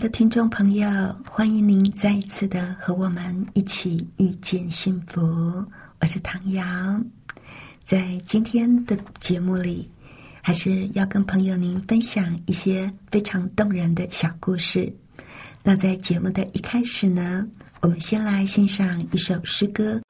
的听众朋友，欢迎您再一次的和我们一起遇见幸福。我是唐瑶，在今天的节目里，还是要跟朋友您分享一些非常动人的小故事。那在节目的一开始呢，我们先来欣赏一首诗歌。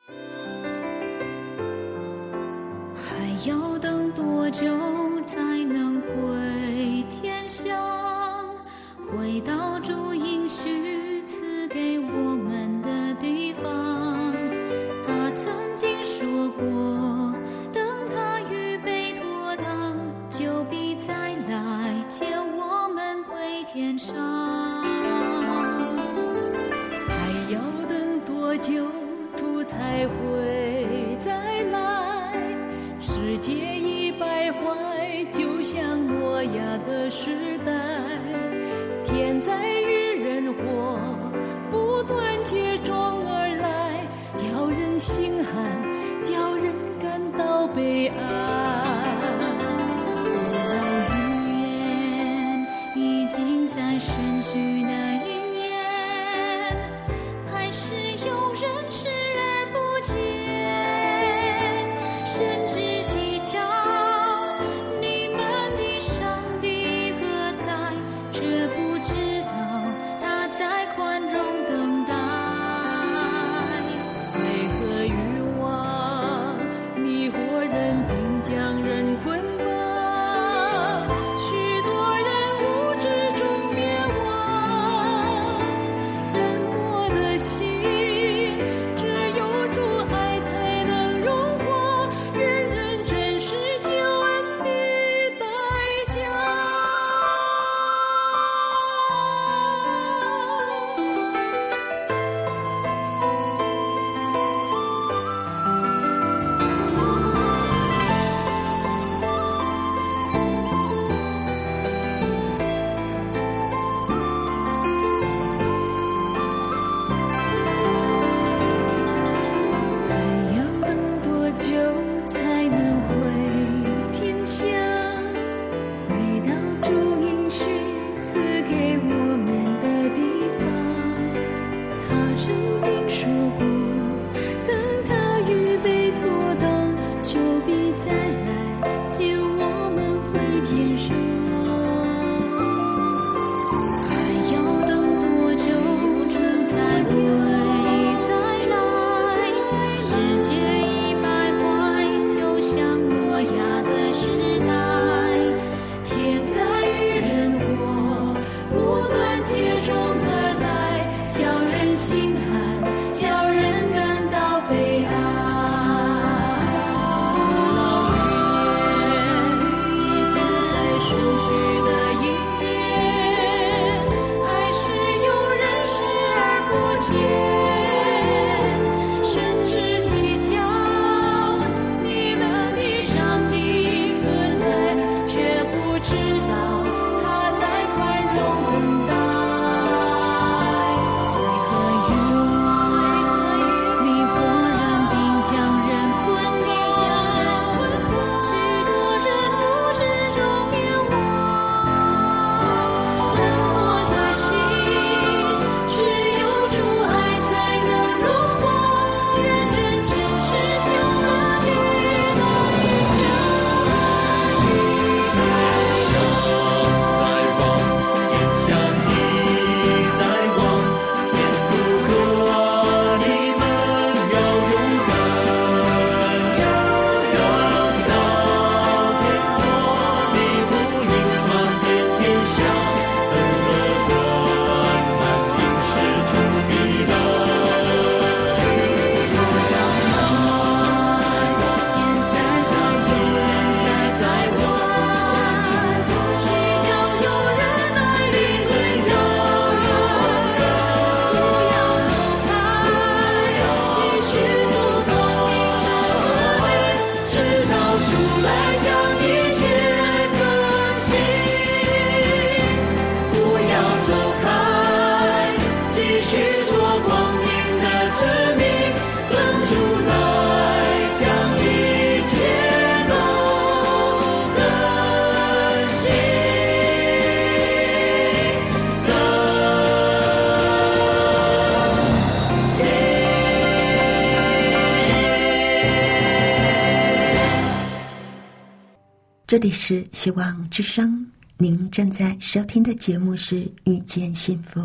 这里是希望之声，您正在收听的节目是《遇见幸福》，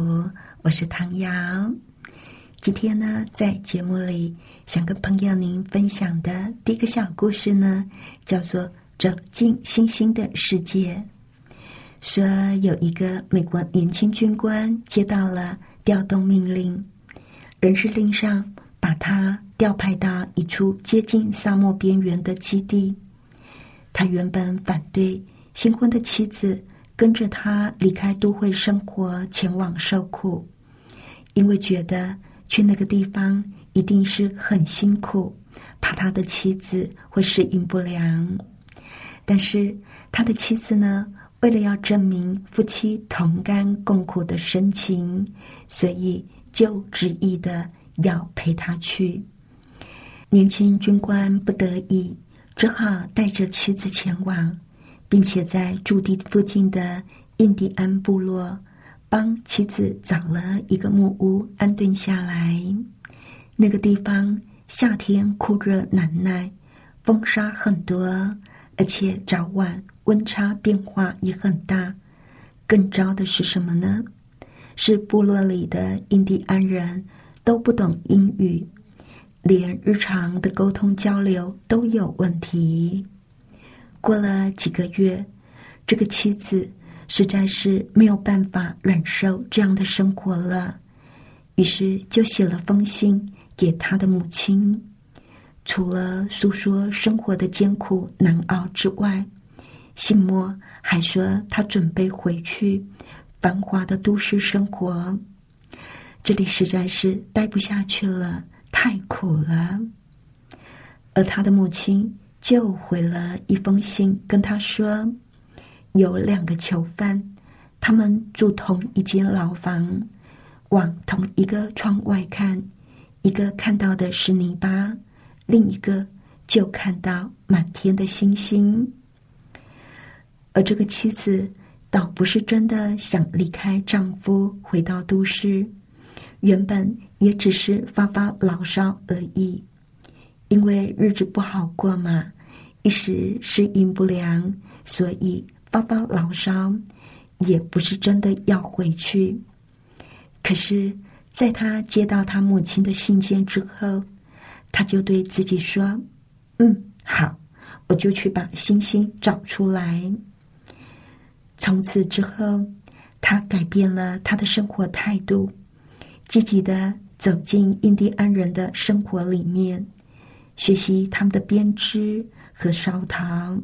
我是唐瑶。今天呢，在节目里想跟朋友您分享的第一个小故事呢，叫做《走进星星的世界》。说有一个美国年轻军官接到了调动命令，人事令上把他调派到一处接近沙漠边缘的基地。他原本反对新婚的妻子跟着他离开都会生活，前往受苦，因为觉得去那个地方一定是很辛苦，怕他的妻子会适应不良。但是他的妻子呢，为了要证明夫妻同甘共苦的深情，所以就执意的要陪他去。年轻军官不得已。只好带着妻子前往，并且在驻地附近的印第安部落帮妻子找了一个木屋安顿下来。那个地方夏天酷热难耐，风沙很多，而且早晚温差变化也很大。更糟的是什么呢？是部落里的印第安人都不懂英语。连日常的沟通交流都有问题。过了几个月，这个妻子实在是没有办法忍受这样的生活了，于是就写了封信给他的母亲。除了诉说生活的艰苦难熬之外，信末还说他准备回去繁华的都市生活，这里实在是待不下去了。太苦了，而他的母亲就回了一封信，跟他说：“有两个囚犯，他们住同一间牢房，往同一个窗外看，一个看到的是泥巴，另一个就看到满天的星星。而这个妻子倒不是真的想离开丈夫，回到都市。”原本也只是发发牢骚而已，因为日子不好过嘛，一时适应不良，所以发发牢骚，也不是真的要回去。可是，在他接到他母亲的信件之后，他就对自己说：“嗯，好，我就去把星星找出来。”从此之后，他改变了他的生活态度。积极的走进印第安人的生活里面，学习他们的编织和烧陶，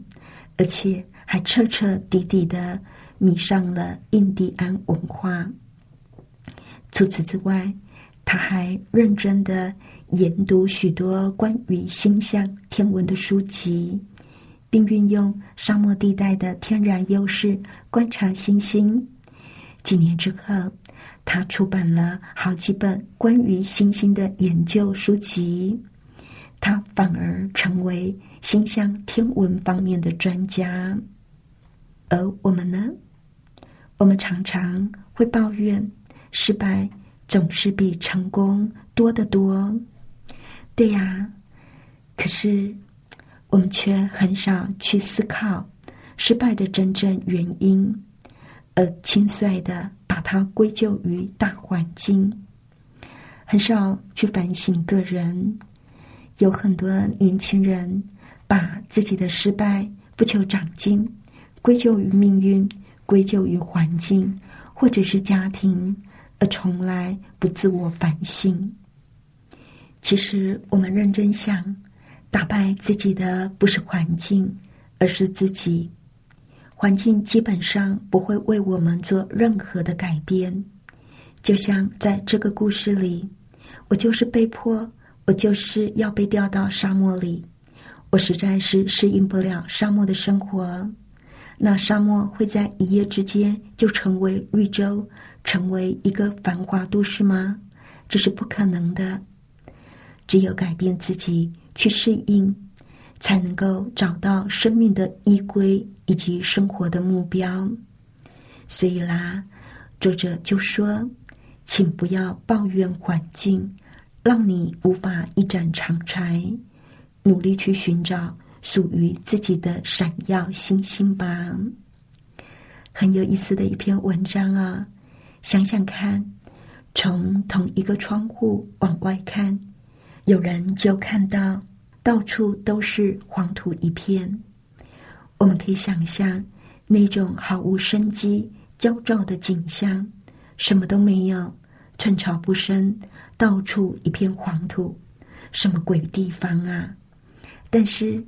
而且还彻彻底底的迷上了印第安文化。除此之外，他还认真的研读许多关于星象天文的书籍，并运用沙漠地带的天然优势观察星星。几年之后。他出版了好几本关于星星的研究书籍，他反而成为星象天文方面的专家。而我们呢？我们常常会抱怨失败总是比成功多得多。对呀，可是我们却很少去思考失败的真正原因，而轻率的。把它归咎于大环境，很少去反省个人。有很多年轻人把自己的失败不求长进，归咎于命运，归咎于环境，或者是家庭，而从来不自我反省。其实，我们认真想，打败自己的不是环境，而是自己。环境基本上不会为我们做任何的改变，就像在这个故事里，我就是被迫，我就是要被调到沙漠里，我实在是适应不了沙漠的生活。那沙漠会在一夜之间就成为绿洲，成为一个繁华都市吗？这是不可能的。只有改变自己，去适应，才能够找到生命的依归以及生活的目标。所以啦，作者就说：“请不要抱怨环境，让你无法一展长才。”努力去寻找属于自己的闪耀星星吧。很有意思的一篇文章啊！想想看，从同一个窗户往外看，有人就看到到处都是黄土一片。我们可以想象那种毫无生机、焦躁的景象，什么都没有，寸草不生，到处一片黄土，什么鬼地方啊！但是，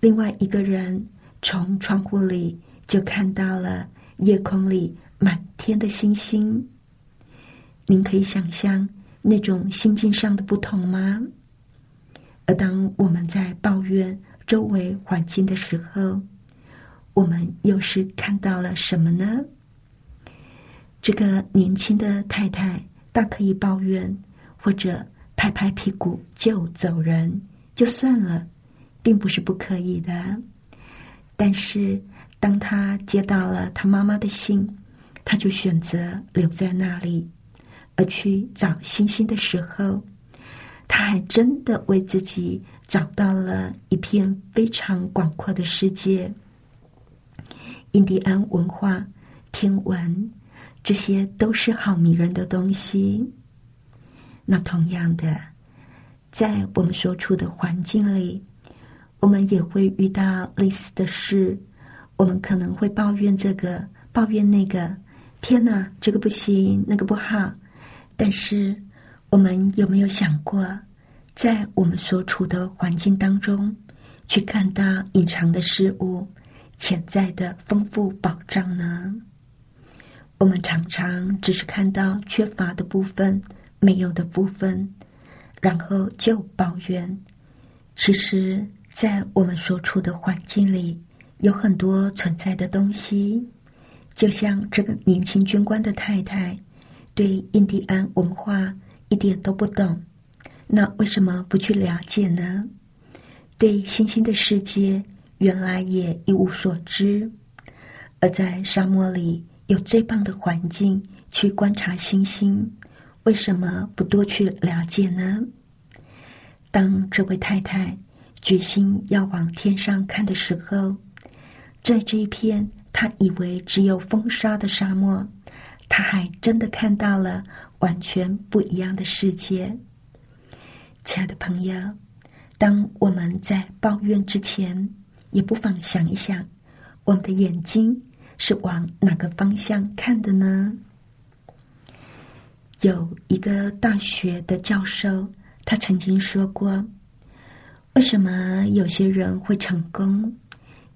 另外一个人从窗户里就看到了夜空里满天的星星。您可以想象那种心境上的不同吗？而当我们在抱怨周围环境的时候，我们又是看到了什么呢？这个年轻的太太大可以抱怨，或者拍拍屁股就走人，就算了。并不是不可以的，但是当他接到了他妈妈的信，他就选择留在那里，而去找星星的时候，他还真的为自己找到了一片非常广阔的世界。印第安文化、天文，这些都是好迷人的东西。那同样的，在我们所处的环境里。我们也会遇到类似的事，我们可能会抱怨这个，抱怨那个。天哪，这个不行，那个不好。但是，我们有没有想过，在我们所处的环境当中，去看到隐藏的事物、潜在的丰富保障呢？我们常常只是看到缺乏的部分、没有的部分，然后就抱怨。其实。在我们所处的环境里，有很多存在的东西，就像这个年轻军官的太太，对印第安文化一点都不懂，那为什么不去了解呢？对星星的世界，原来也一无所知，而在沙漠里有最棒的环境去观察星星，为什么不多去了解呢？当这位太太。决心要往天上看的时候，在这一片她以为只有风沙的沙漠，她还真的看到了完全不一样的世界。亲爱的朋友，当我们在抱怨之前，也不妨想一想，我们的眼睛是往哪个方向看的呢？有一个大学的教授，他曾经说过。为什么有些人会成功，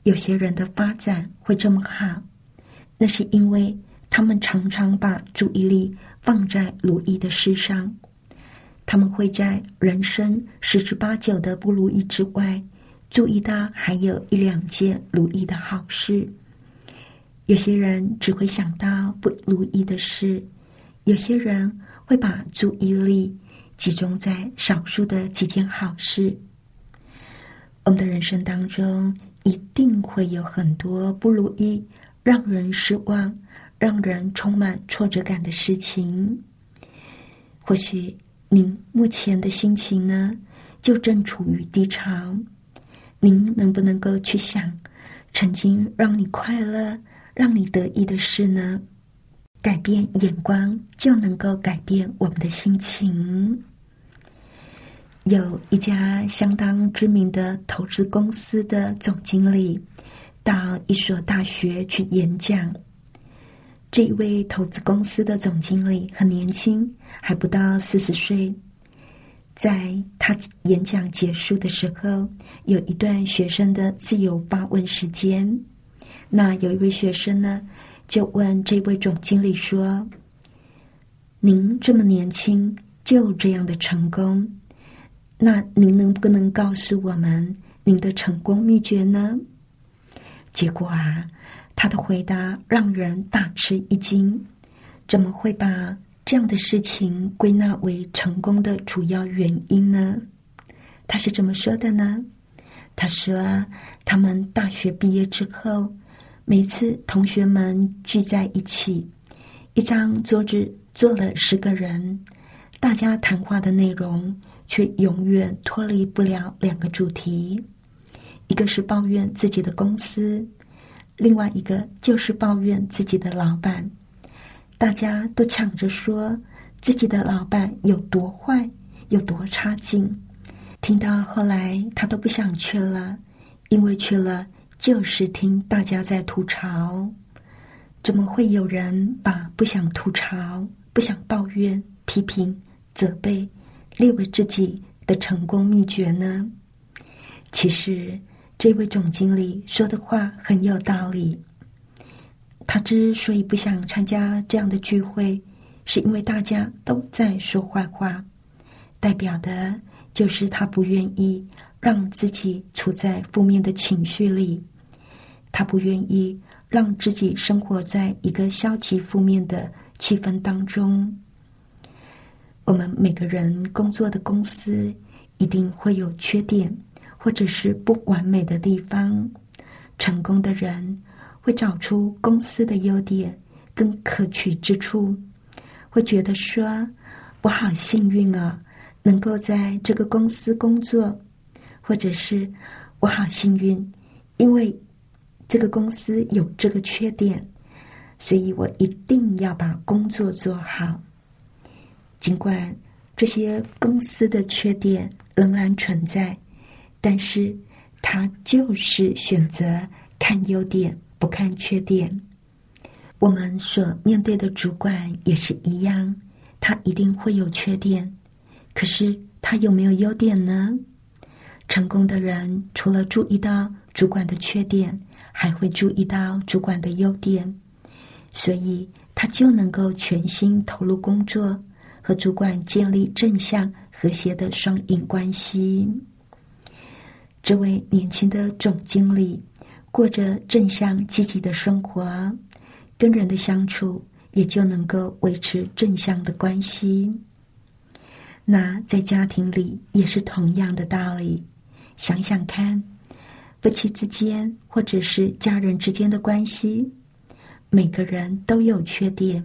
有些人的发展会这么好？那是因为他们常常把注意力放在如意的事上。他们会在人生十之八九的不如意之外，注意到还有一两件如意的好事。有些人只会想到不如意的事，有些人会把注意力集中在少数的几件好事。我们的人生当中一定会有很多不如意、让人失望、让人充满挫折感的事情。或许您目前的心情呢，就正处于低潮。您能不能够去想曾经让你快乐、让你得意的事呢？改变眼光，就能够改变我们的心情。有一家相当知名的投资公司的总经理到一所大学去演讲。这一位投资公司的总经理很年轻，还不到四十岁。在他演讲结束的时候，有一段学生的自由发问时间。那有一位学生呢，就问这位总经理说：“您这么年轻，就这样的成功？”那您能不能告诉我们，您的成功秘诀呢？”结果啊，他的回答让人大吃一惊。怎么会把这样的事情归纳为成功的主要原因呢？他是怎么说的呢？他说：“他们大学毕业之后，每次同学们聚在一起，一张桌子坐了十个人，大家谈话的内容却永远脱离不了两个主题：一个是抱怨自己的公司，另外一个就是抱怨自己的老板。”大家都抢着说自己的老板有多坏，有多差劲。听到后来，他都不想去了，因为去了就是听大家在吐槽。怎么会有人把不想吐槽、不想抱怨、批评、责备列为自己的成功秘诀呢？其实，这位总经理说的话很有道理。他之所以不想参加这样的聚会，是因为大家都在说坏话，代表的就是他不愿意让自己处在负面的情绪里，他不愿意让自己生活在一个消极负面的气氛当中。我们每个人工作的公司一定会有缺点，或者是不完美的地方，成功的人。会找出公司的优点跟可取之处，会觉得说：“我好幸运啊，能够在这个公司工作，或者是我好幸运，因为这个公司有这个缺点，所以我一定要把工作做好。尽管这些公司的缺点仍然存在，但是他就是选择看优点。”不看缺点，我们所面对的主管也是一样，他一定会有缺点。可是他有没有优点呢？成功的人除了注意到主管的缺点，还会注意到主管的优点，所以他就能够全心投入工作，和主管建立正向和谐的双赢关系。这位年轻的总经理。过着正向积极的生活，跟人的相处也就能够维持正向的关系。那在家庭里也是同样的道理。想想看，夫妻之间或者是家人之间的关系，每个人都有缺点。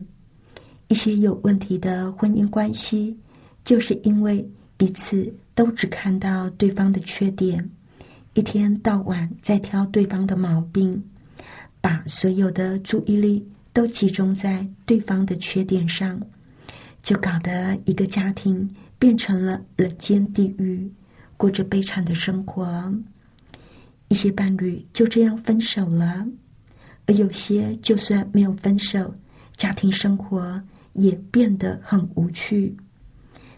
一些有问题的婚姻关系，就是因为彼此都只看到对方的缺点。一天到晚在挑对方的毛病，把所有的注意力都集中在对方的缺点上，就搞得一个家庭变成了人间地狱，过着悲惨的生活。一些伴侣就这样分手了，而有些就算没有分手，家庭生活也变得很无趣。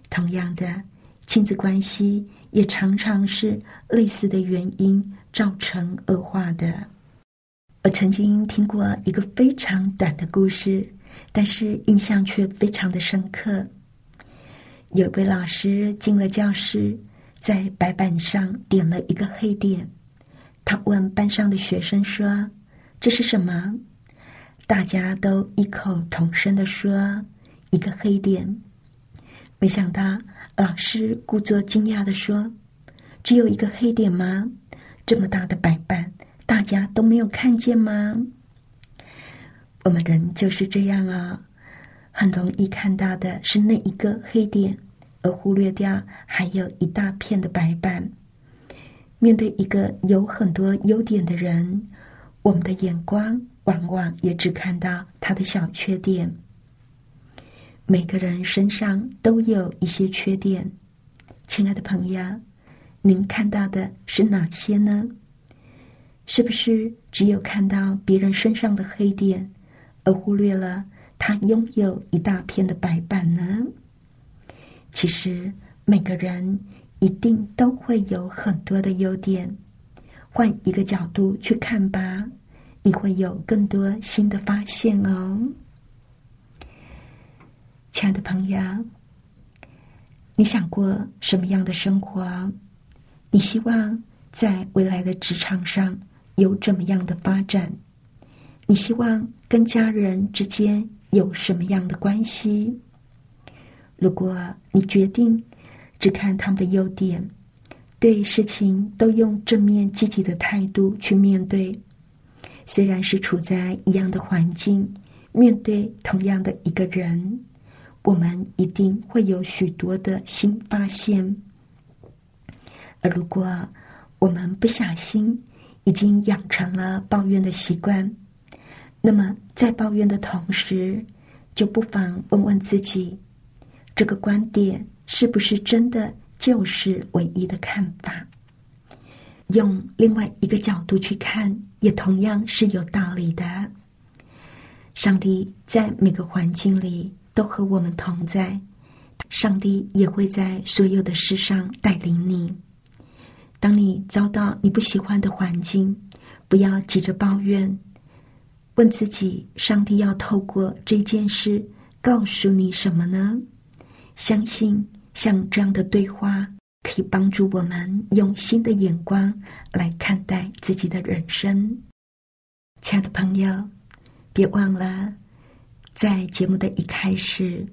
同样的，亲子关系。也常常是类似的原因造成恶化的。我曾经听过一个非常短的故事，但是印象却非常的深刻。有位老师进了教室，在白板上点了一个黑点。他问班上的学生说：“这是什么？”大家都异口同声的说：“一个黑点。”没想到。老师故作惊讶的说：“只有一个黑点吗？这么大的白板，大家都没有看见吗？”我们人就是这样啊，很容易看到的是那一个黑点，而忽略掉还有一大片的白板。面对一个有很多优点的人，我们的眼光往往也只看到他的小缺点。每个人身上都有一些缺点，亲爱的朋友，您看到的是哪些呢？是不是只有看到别人身上的黑点，而忽略了他拥有一大片的白板呢？其实每个人一定都会有很多的优点，换一个角度去看吧，你会有更多新的发现哦。亲爱的朋友，你想过什么样的生活？你希望在未来的职场上有怎么样的发展？你希望跟家人之间有什么样的关系？如果你决定只看他们的优点，对事情都用正面积极的态度去面对，虽然是处在一样的环境，面对同样的一个人，我们一定会有许多的新发现。而如果我们不小心已经养成了抱怨的习惯，那么在抱怨的同时，就不妨问问自己。这个观点是不是真的就是唯一的看法？用另外一个角度去看，也同样是有道理的。上帝在每个环境里都和我们同在，上帝也会在所有的事上带领你。当你遭到你不喜欢的环境，不要急着抱怨，问自己：上帝要透过这件事告诉你什么呢？相信像这样的对话，可以帮助我们用新的眼光来看待自己的人生。亲爱的朋友，别忘了，在节目的一开始，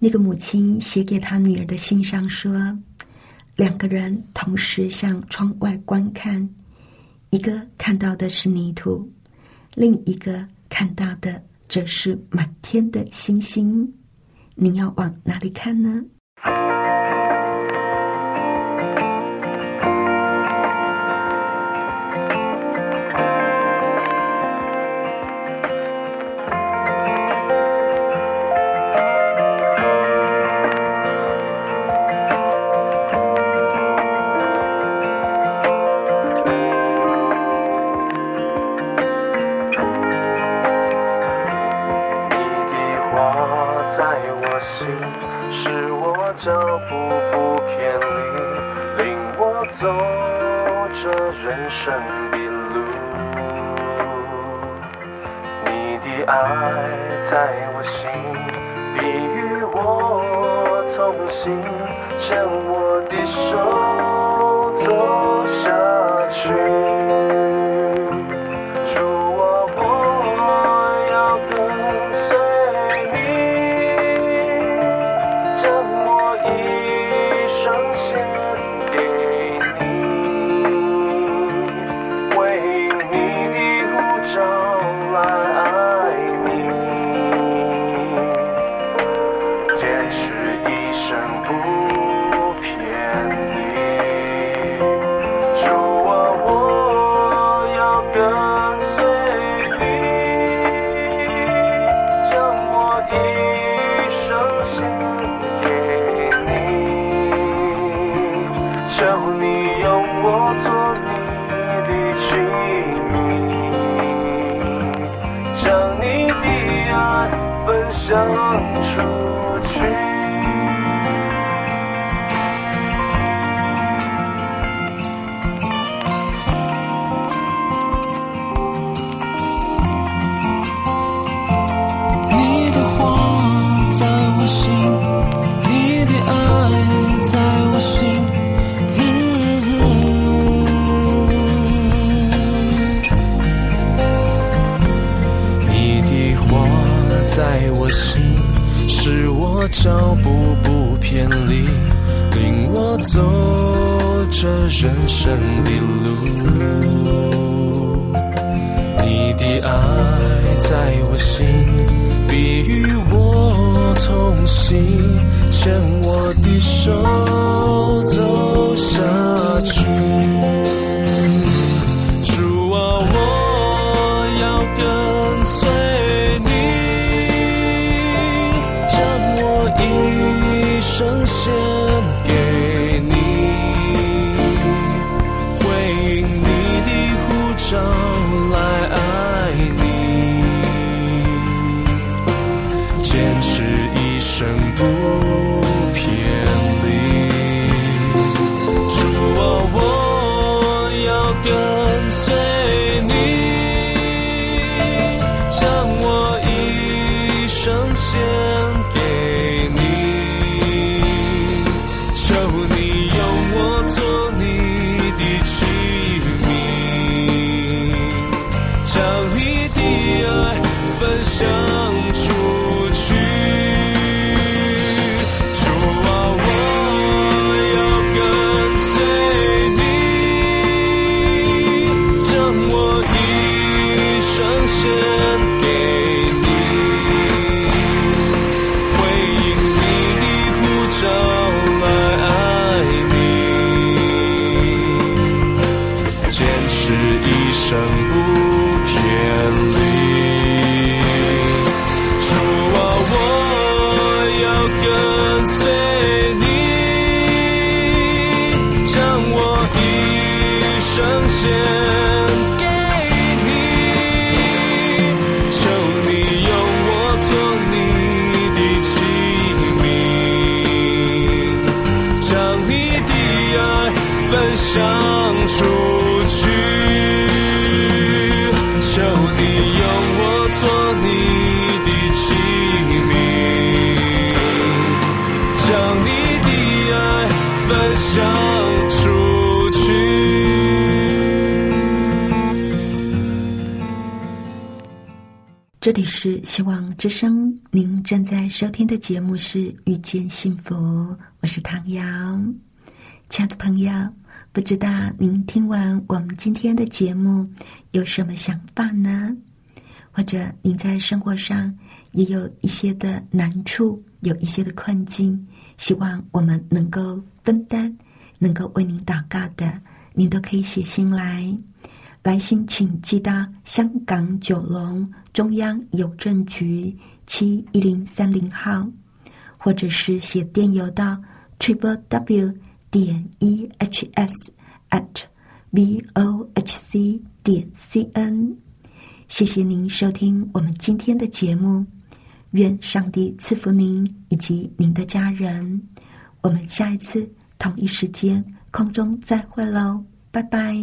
那个母亲写给她女儿的信上说，两个人同时向窗外观看，一个看到的是泥土，另一个看到的则是满天的星星。你要往哪里看呢？牵我的手走下去。爱分享出去。脚步不偏离，领我走这人生的路。你的爱在我心，必与我同行，牵我的手走这里是希望之声，您正在收听的节目是《遇见幸福》，我是唐瑶。亲爱的朋友，不知道您听完我们今天的节目有什么想法呢？或者您在生活上也有一些的难处，有一些的困境，希望我们能够分担，能够为您祷告的，您都可以写信来。来信请寄到香港九龙中央邮政局七一零三零号，或者是写电邮到 triple w 点 e h s at v o h c 点 c n。谢谢您收听我们今天的节目，愿上帝赐福您以及您的家人。我们下一次同一时间空中再会喽，拜拜。